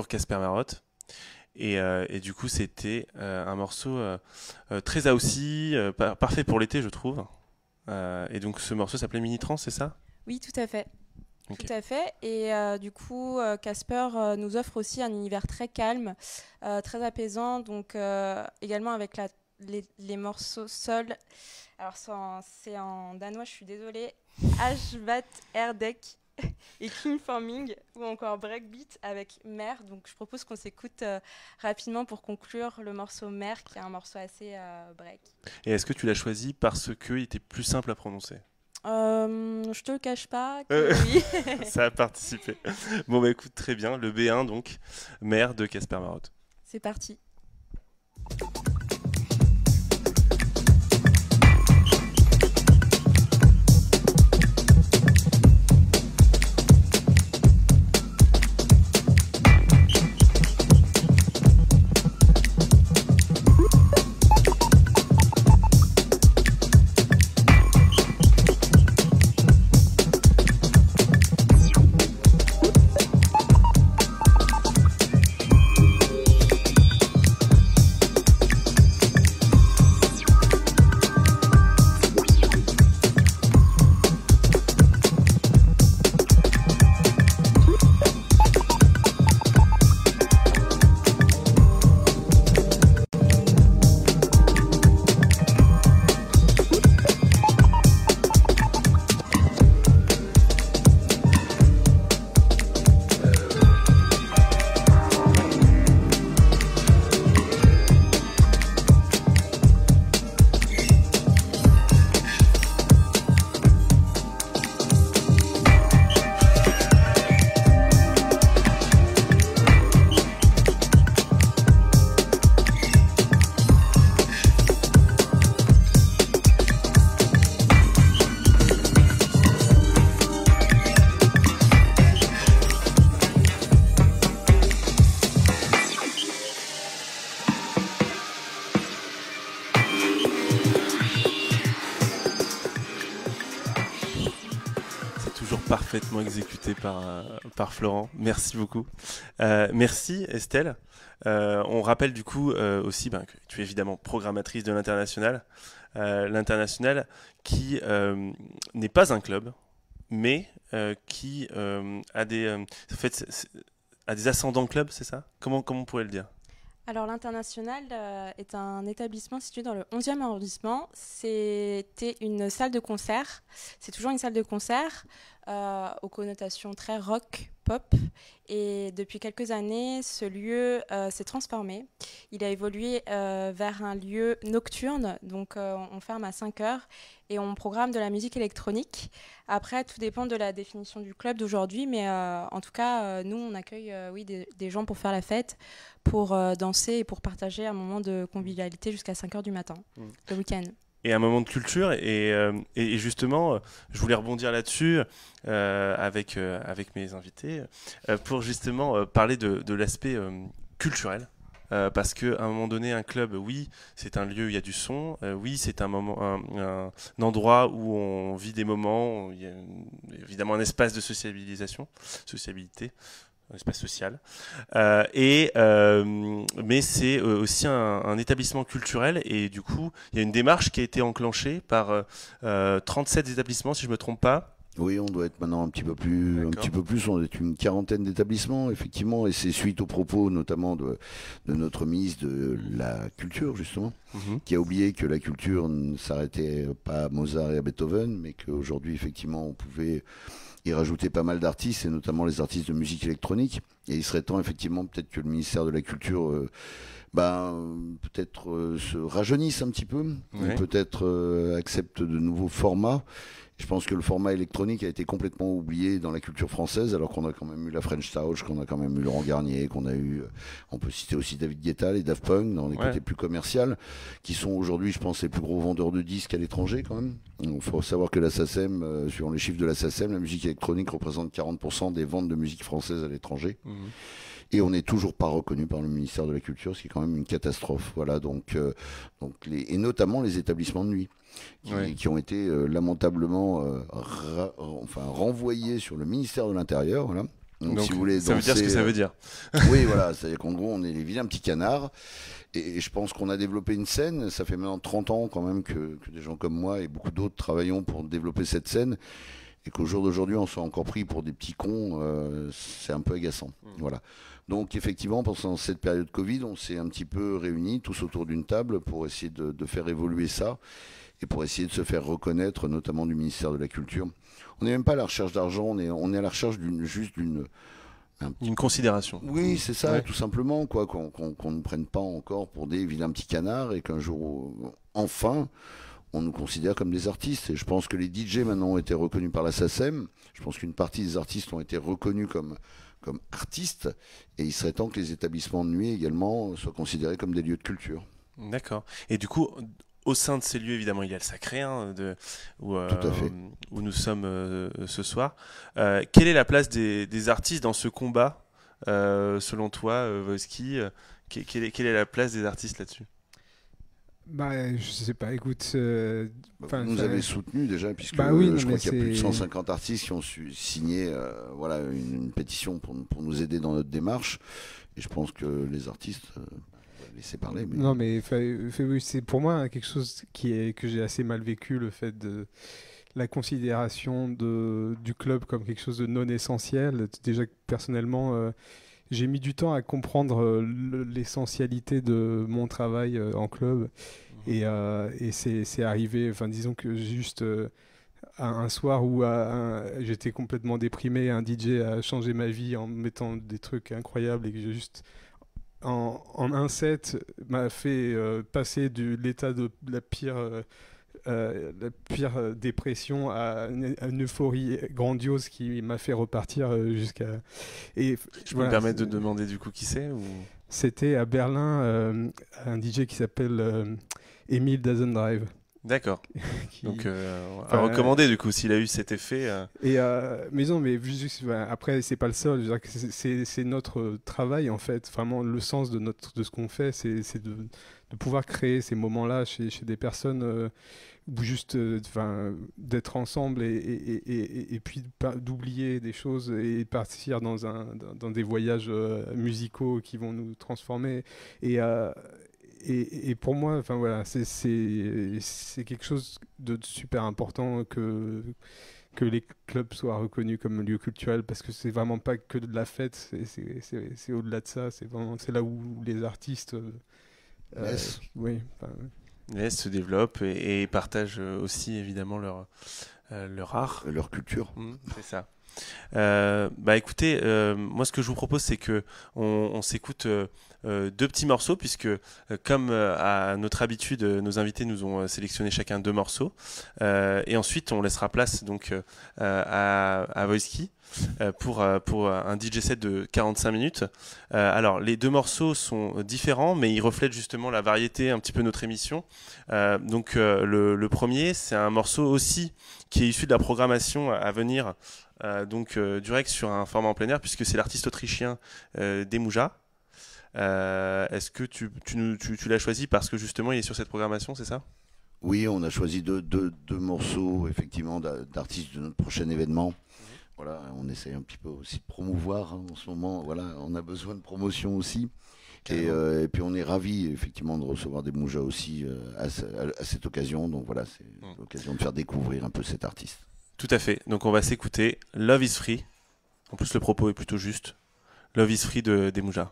Casper Marotte. Et, euh, et du coup, c'était euh, un morceau euh, très aussi, parfait pour l'été, je trouve. Et donc, ce morceau s'appelait Mini Trans, c'est ça? Oui, tout à fait. Tout à fait. Et du coup, Casper nous offre aussi un univers très calme, très apaisant. Donc, également avec la- les, les morceaux sols. Alors, c'est en, danois, je suis désolée. Ashvat Erdek (laughs) et King Forming, ou encore Breakbeat avec Mer. Donc, je propose qu'on s'écoute euh, rapidement pour conclure le morceau Mer, qui est un morceau assez euh, break. Et est-ce que tu l'as choisi parce qu'il était plus simple à prononcer? Euh, je te le cache pas. que oui. (laughs) Ça a participé. Bon, bah écoute, très bien. Le B1, donc, mère de Casper Marotte. C'est parti. Par, euh, par Florent. Merci beaucoup. Euh, merci Estelle. Euh, on rappelle du coup aussi ben, que tu es évidemment programmatrice de l'international. L'international qui n'est pas un club, mais qui a, des, ascendants club, c'est ça? Comment, comment on pourrait le dire? Alors l'International est un établissement situé dans le 11e arrondissement. C'était une salle de concert. C'est toujours une salle de concert euh, aux connotations très rock, pop. Et depuis quelques années, ce lieu euh, s'est transformé. Il a évolué euh, vers un lieu nocturne. Donc on ferme à 5 heures et on programme de la musique électronique. Après, tout dépend de la définition du club d'aujourd'hui. Mais en tout cas, nous, on accueille oui, des- des gens pour faire la fête pour danser et pour partager un moment de convivialité jusqu'à 5h du matin, Mm. le week-end. Et un moment de culture. Et, euh, justement, euh, je voulais rebondir là-dessus euh, avec, avec mes invités pour justement parler de, l'aspect culturel. Parce qu'à un moment donné, un club, oui, c'est un lieu où il y a du son, oui, c'est un, un, endroit où on vit des moments, il y a évidemment un espace de sociabilisation, sociabilité, un espace social. Euh, et, euh, mais c'est euh, aussi un, un établissement culturel et du coup, il y a une démarche qui a été enclenchée par euh, euh, 37 établissements, si je me trompe pas. Oui, on doit être maintenant un petit peu plus, un petit peu plus. On est une quarantaine d'établissements, effectivement, et c'est suite aux propos, notamment de, de notre ministre de la Culture, justement, qui a oublié que la culture ne s'arrêtait pas à Mozart et à Beethoven, mais qu'aujourd'hui, effectivement, on pouvait y rajouter pas mal d'artistes, et notamment les artistes de musique électronique. Et il serait temps, effectivement, peut-être que le ministère de la Culture, euh, ben, peut-être euh, se rajeunisse un petit peu, Ouais. peut-être euh, accepte de nouveaux formats. Je pense que le format électronique a été complètement oublié dans la culture française, alors qu'on a quand même eu la French Touch, qu'on a quand même eu Laurent Garnier, qu'on a eu, euh, on peut citer aussi David Guetta, les Daft Punk, dans les Ouais. côtés plus commerciaux, qui sont aujourd'hui, je pense, les plus gros vendeurs de disques à l'étranger quand même. Il faut savoir que la SACEM, euh, suivant les chiffres de la SACEM, la musique électronique représente 40% des ventes de musique française à l'étranger. Mhm. Et on n'est toujours pas reconnu par le ministère de la Culture, ce qui est quand même une catastrophe. Voilà, donc, euh, donc les, et notamment les établissements de nuit, qui, Ouais. qui ont été euh, lamentablement euh, ra- enfin, renvoyés sur le ministère de l'Intérieur. Voilà. Donc, Donc, si vous voulez ça veut dire ce que ça veut dire. (laughs) Oui, voilà, c'est-à-dire qu'en gros, on est les vilains petits canards. Et, et je pense qu'on a développé une scène. Ça fait maintenant 30 ans quand même que, que des gens comme moi et beaucoup d'autres travaillons pour développer cette scène. Et qu'au jour d'aujourd'hui, on soit encore pris pour des petits cons, euh, c'est un peu agaçant. Voilà. Donc effectivement, pendant cette période Covid, on s'est un petit peu réunis tous autour d'une table pour essayer de, de faire évoluer ça et pour essayer de se faire reconnaître, notamment du ministère de la Culture. On n'est même pas à la recherche d'argent, on est, on est à la recherche d'une juste d'une Une considération. oui, c'est ça, Ouais. tout simplement, quoi, qu'on ne prenne pas encore pour des vilains petits canards et qu'un jour, euh, enfin, on nous considère comme des artistes. Et je pense que les DJ maintenant ont été reconnus par la SACEM. Je pense qu'une partie des artistes ont été reconnus comme, comme artistes. Et il serait temps que les établissements de nuit également soient considérés comme des lieux de culture. D'accord. Et du coup, au sein de ces lieux, évidemment, il y a le sacré, hein, de, où, euh, où nous sommes euh, ce soir. Euh, quelle est la place des, des artistes dans ce combat, selon toi, quelle, est, quelle est la place des artistes là-dessus? Bah, je sais pas, écoute. euh, Vous nous ça- avez soutenus déjà, puisque Bah oui, je crois qu'il y a plus de c'est- 150 artistes qui ont su signer euh, voilà, une, une pétition pour, pour nous aider dans notre démarche. Et je pense que les artistes, euh, laisser parler. Mais... Non, mais c'est pour moi hein, quelque chose qui est, que j'ai assez mal vécu, le fait de la considération de, du club comme quelque chose de non essentiel. Déjà, personnellement, euh, j'ai mis du temps à comprendre euh, le- l'essentialité de mon travail euh, en club. Et, euh, et c'est arrivé, enfin, disons que juste. euh, un, soir où j'étais complètement déprimé, un DJ a changé ma vie en mettant des trucs incroyables et que j'ai juste en, en un set m'a fait euh, passer de l'état de la pire, euh, la pire euh, dépression à une, à une euphorie grandiose qui m'a fait repartir euh, jusqu'à. Et Je peux me permettre de demander du coup qui c'est ou... C'était à Berlin euh, un DJ qui s'appelle euh, Emile Doesn't Drive. D'accord. (laughs) qui- Donc, euh, à recommander du coup, s'il a eu cet effet. Et mais non, mais juste, après c'est pas le seul. c'est- notre travail en fait. Vraiment, le sens de notre de ce qu'on fait, c'est de, de pouvoir créer ces moments-là chez, des personnes euh, ou juste, euh, d'être ensemble et, et, et, puis d'oublier des choses et partir dans un dans, des voyages euh, musicaux qui vont nous transformer. Et et, pour moi, voilà, c'est- quelque chose de super important que que les clubs soient reconnus comme lieu culturel parce que c'est vraiment pas que de la fête, c'est au-delà de ça, c'est vraiment c'est là où les artistes euh, Naissent. oui, enfin, se développent et, et partagent aussi évidemment leur, euh, leur art. Leur culture. Mm, c'est ça. Euh, bah écoutez, euh, moi ce que je vous propose c'est que on, s'écoute euh, deux petits morceaux puisque comme à notre habitude, nos invités nous ont sélectionné chacun deux morceaux et ensuite on laissera place donc à, à euh, pour, pour un DJ set de 45 minutes. Alors les deux morceaux sont différents mais ils reflètent justement la variété un petit peu de notre émission. Donc le, premier c'est un morceau aussi qui est issu de la programmation à- venir donc euh, du Rex sur un format en plein air puisque c'est l'artiste autrichien euh, Demouja. Euh, Est-ce que tu, tu, tu- tu l'as choisi parce que justement il est sur cette programmation, c'est ça? Oui, on a choisi deux, deux, deux morceaux, effectivement, d'a- d'artistes de notre prochain événement. Voilà, on essaie un petit peu aussi de promouvoir hein, en ce moment. Voilà, on a besoin de promotion aussi. Et, euh, puis on est ravis effectivement de recevoir des Moujas aussi euh, à, ce- à- à cette occasion. Donc voilà, c'est Mm. l'occasion de faire découvrir un peu cet artiste. Tout à fait. Donc on va s'écouter Love is Free. En plus le propos est plutôt juste. Love is Free de. Freedom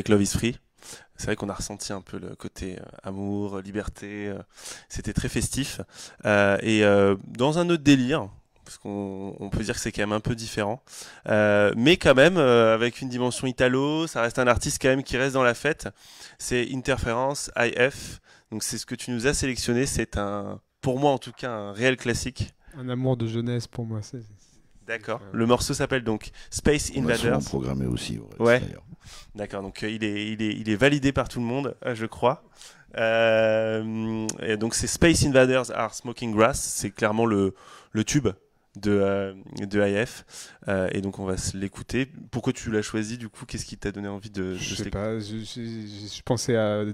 avec Love is Free. C'est vrai qu'on a ressenti un peu le côté euh, amour, liberté. euh, C'était très festif. Euh, et euh, dans un autre délire, parce qu'on on peut dire que c'est quand même un peu différent, euh, mais quand même euh, avec une dimension italo, ça reste un artiste quand même qui reste dans la fête. C'est Interference IF. Donc c'est ce que tu nous as sélectionné. C'est un, pour moi en tout cas, un réel classique. Un amour de jeunesse pour moi. c'est- D'accord. Euh, Le morceau s'appelle donc Space On l'a souvent Invaders. programmé aussi. au reste, Ouais. d'ailleurs. D'accord, donc euh, il, est, il, est, il est validé par tout le monde, euh, je crois. Euh, et donc c'est Space Invaders Are Smoking Grass, c'est clairement le, le tube de, euh, de IF. Euh, et donc on va l'écouter. Pourquoi tu l'as choisi du coup? Qu'est-ce qui t'a donné envie de, de Je sais pas, je, je- je pensais à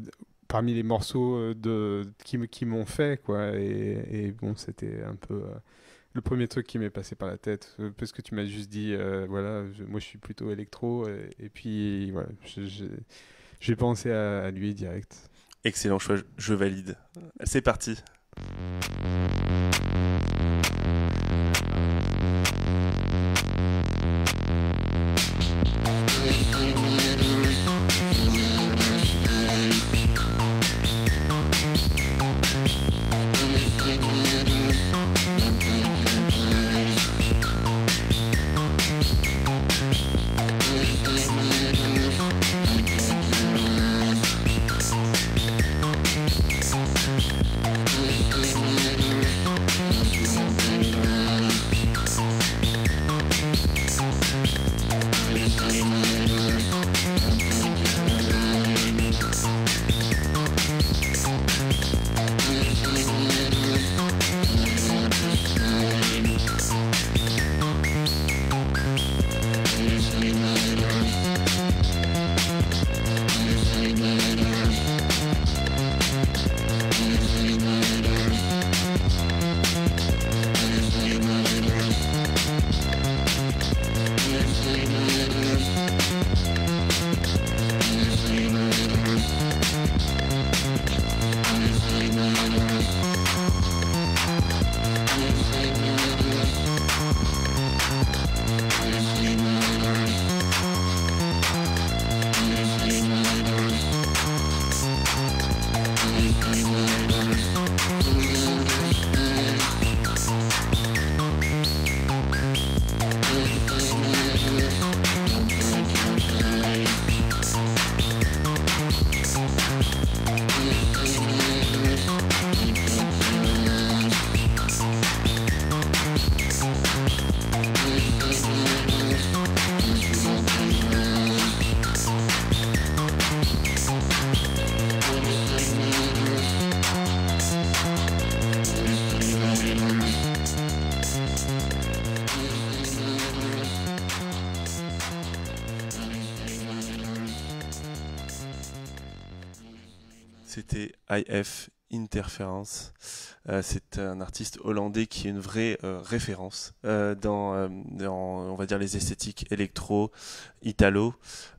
parmi les morceaux de qui, m'ont fait quoi et, et bon c'était un peu euh, le premier truc qui m'est passé par la tête euh, parce que tu m'as juste dit euh, voilà moi je suis plutôt électro et, puis voilà j'ai pensé à lui direct. Excellent choix, je valide. C'est parti. IF Interference. Euh, c'est un artiste hollandais qui est une vraie euh, référence euh, dans, euh, dans, on va dire, les esthétiques électro, italo.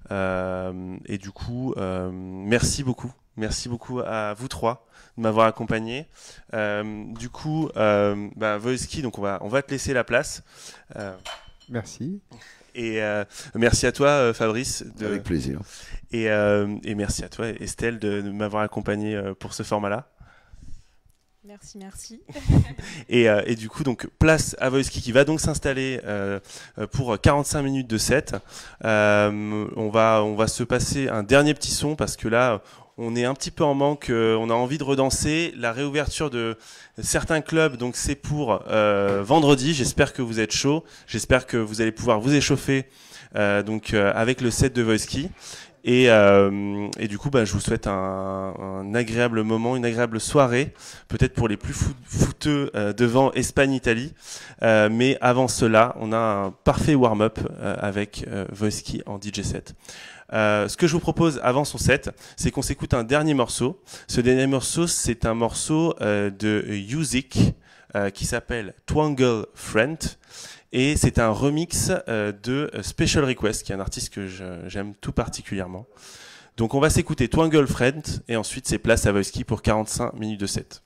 Et du coup, merci beaucoup. Merci beaucoup à vous trois de m'avoir accompagné. Du coup, bah, Wojski, donc on va, on va te laisser la place. Merci. Et euh, merci à toi, euh, Fabrice, de, Avec plaisir. et, euh, et merci à toi, Estelle, de, de m'avoir accompagné pour ce format-là. Merci, merci. (laughs) Et, euh, et du coup, donc place à Voiski qui va donc s'installer euh, euh, pour 45 minutes de set. Euh, on va on va se passer un dernier petit son parce que là on est un petit peu en manque. euh, on a envie de redanser. La réouverture de certains clubs, donc c'est pour euh, vendredi. J'espère que vous êtes chaud. J'espère que vous allez pouvoir vous échauffer. euh, donc avec le set de Voiski. Et, et du coup, bah, je vous souhaite un, agréable moment, une agréable soirée peut-être pour les plus fou- fouteux devant Espagne-Italie. Mais avant cela, on a un parfait warm-up avec Wojski en DJ set. Euh, ce que je vous propose avant son set, c'est qu'on s'écoute un dernier morceau. Ce dernier morceau, c'est un morceau euh, de Yuzik euh, qui s'appelle Twangle Friend. Et c'est un remix euh, de Special Request, qui est un artiste que j'aime tout particulièrement. Donc on va s'écouter Twangle Friend et ensuite c'est place à Wojski pour 45 minutes de set.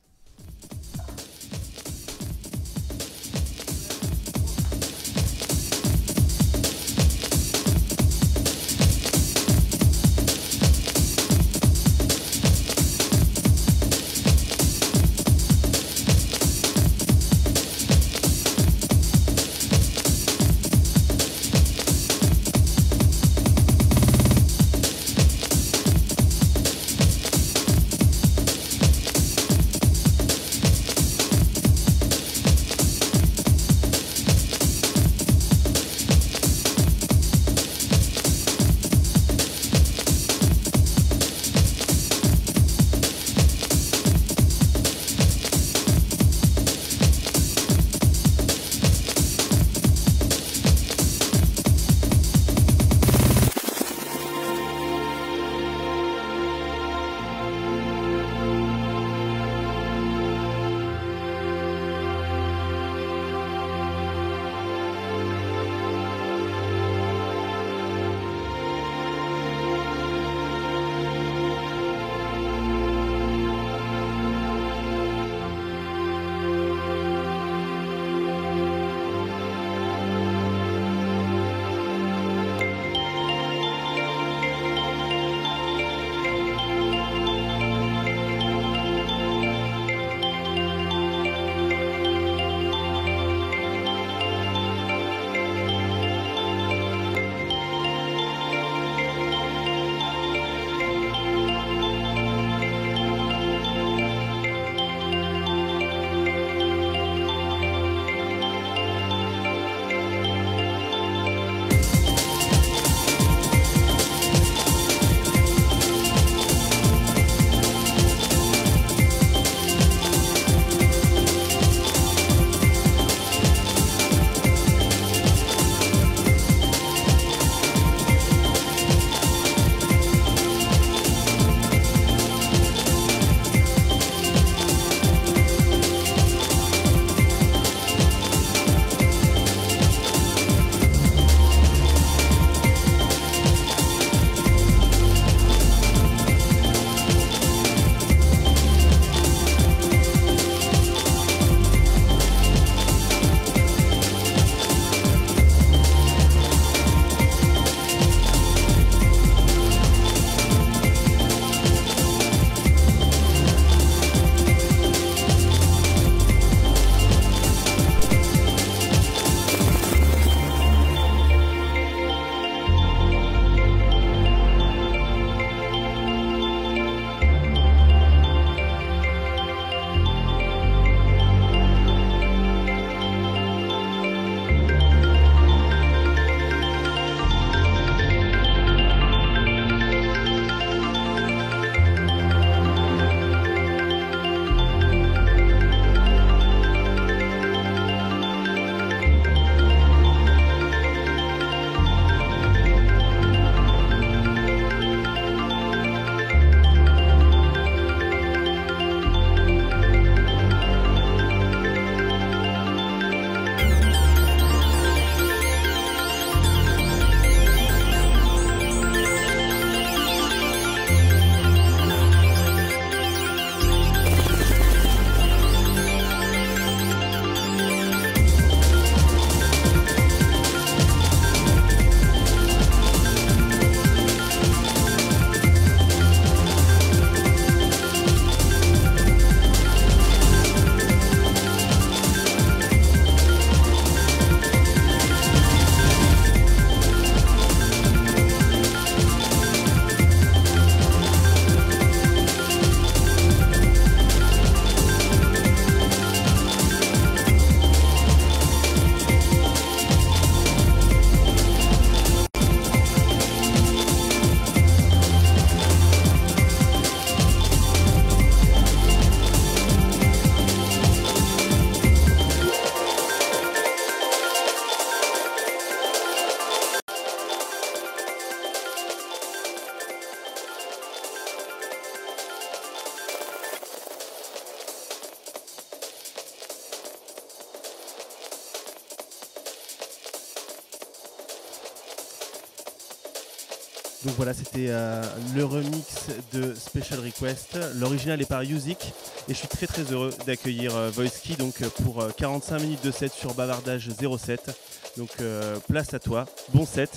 C'était euh, le remix de Special Request. L'original est par Music et je suis très très heureux d'accueillir euh, donc euh, pour euh, 45 minutes de set sur Bavardage 07. Donc euh, place à toi, bon set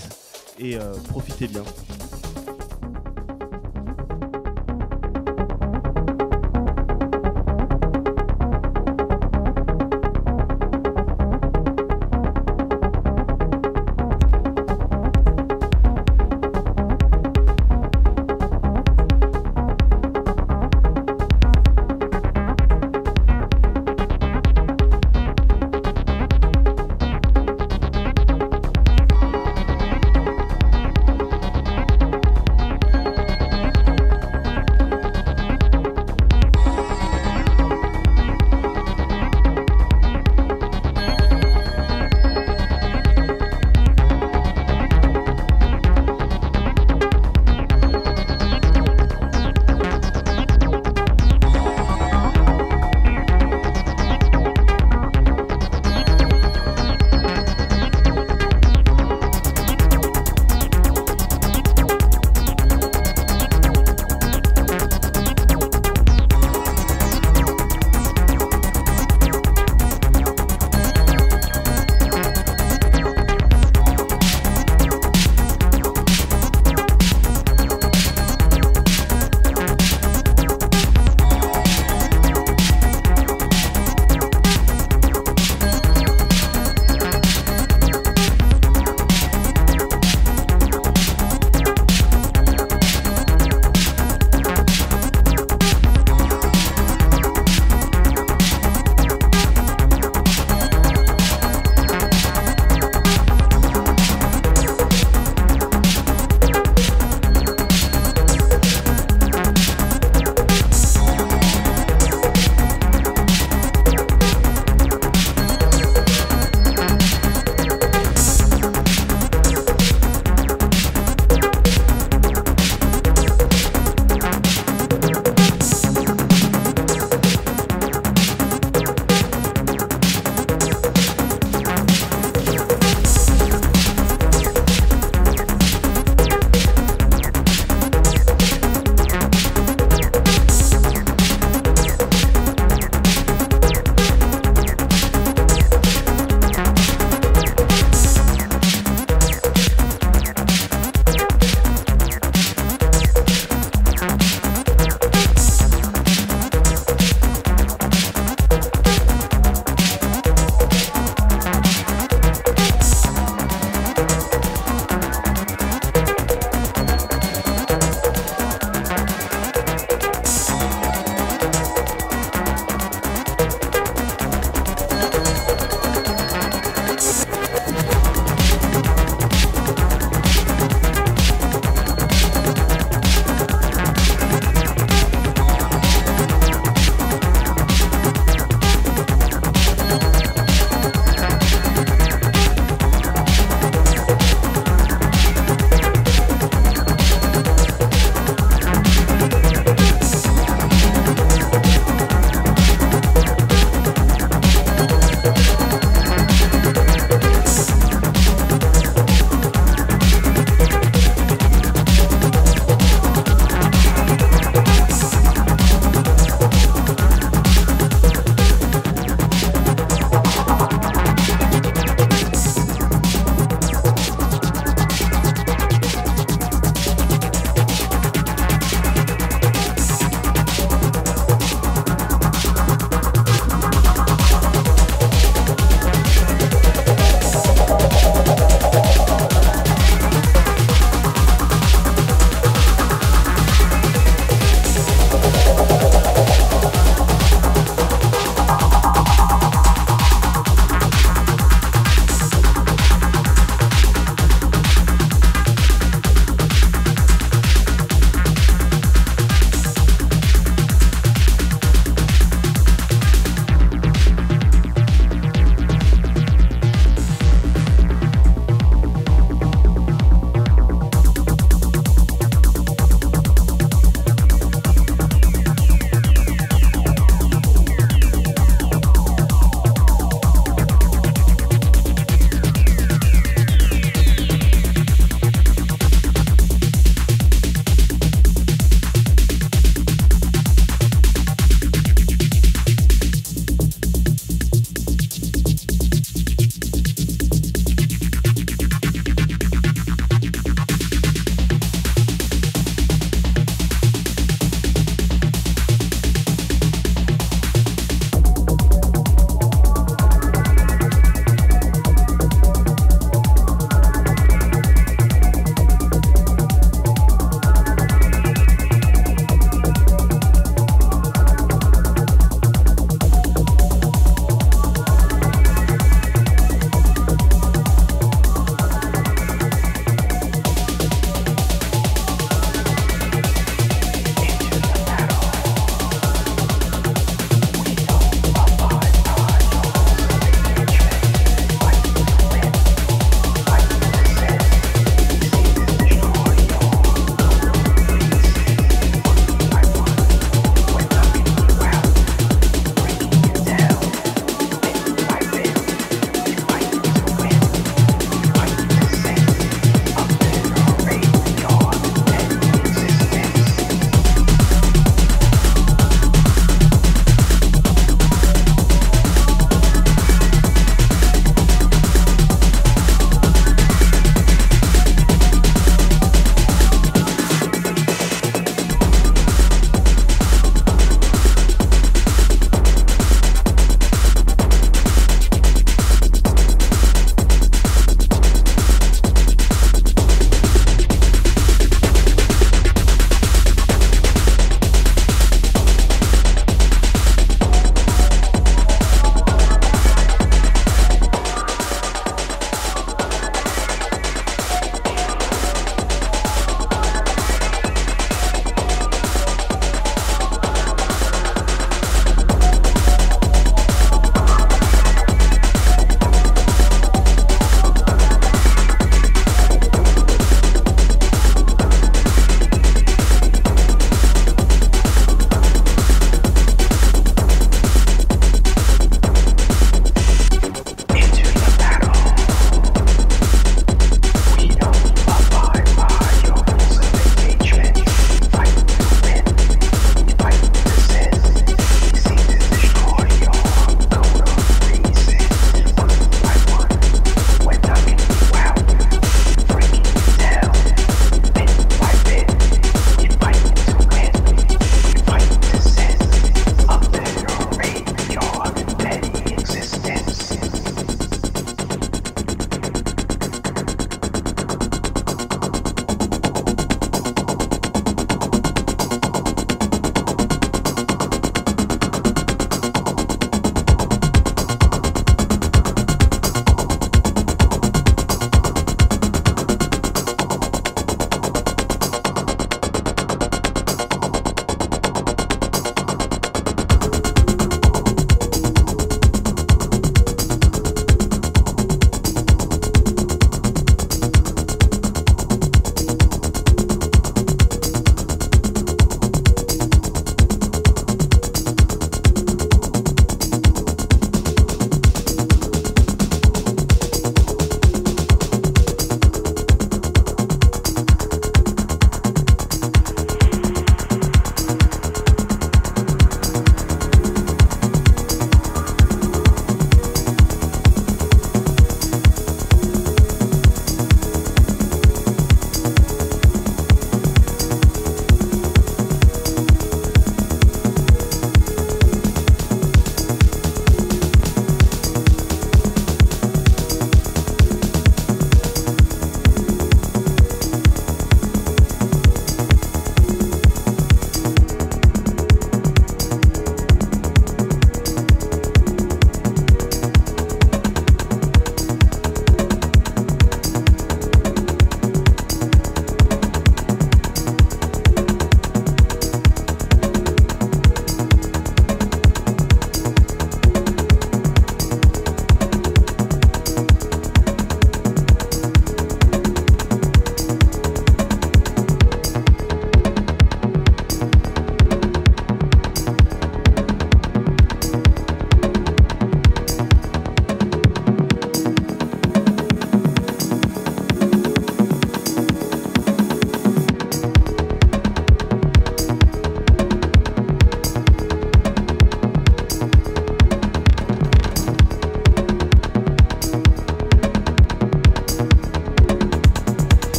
et euh, profitez bien.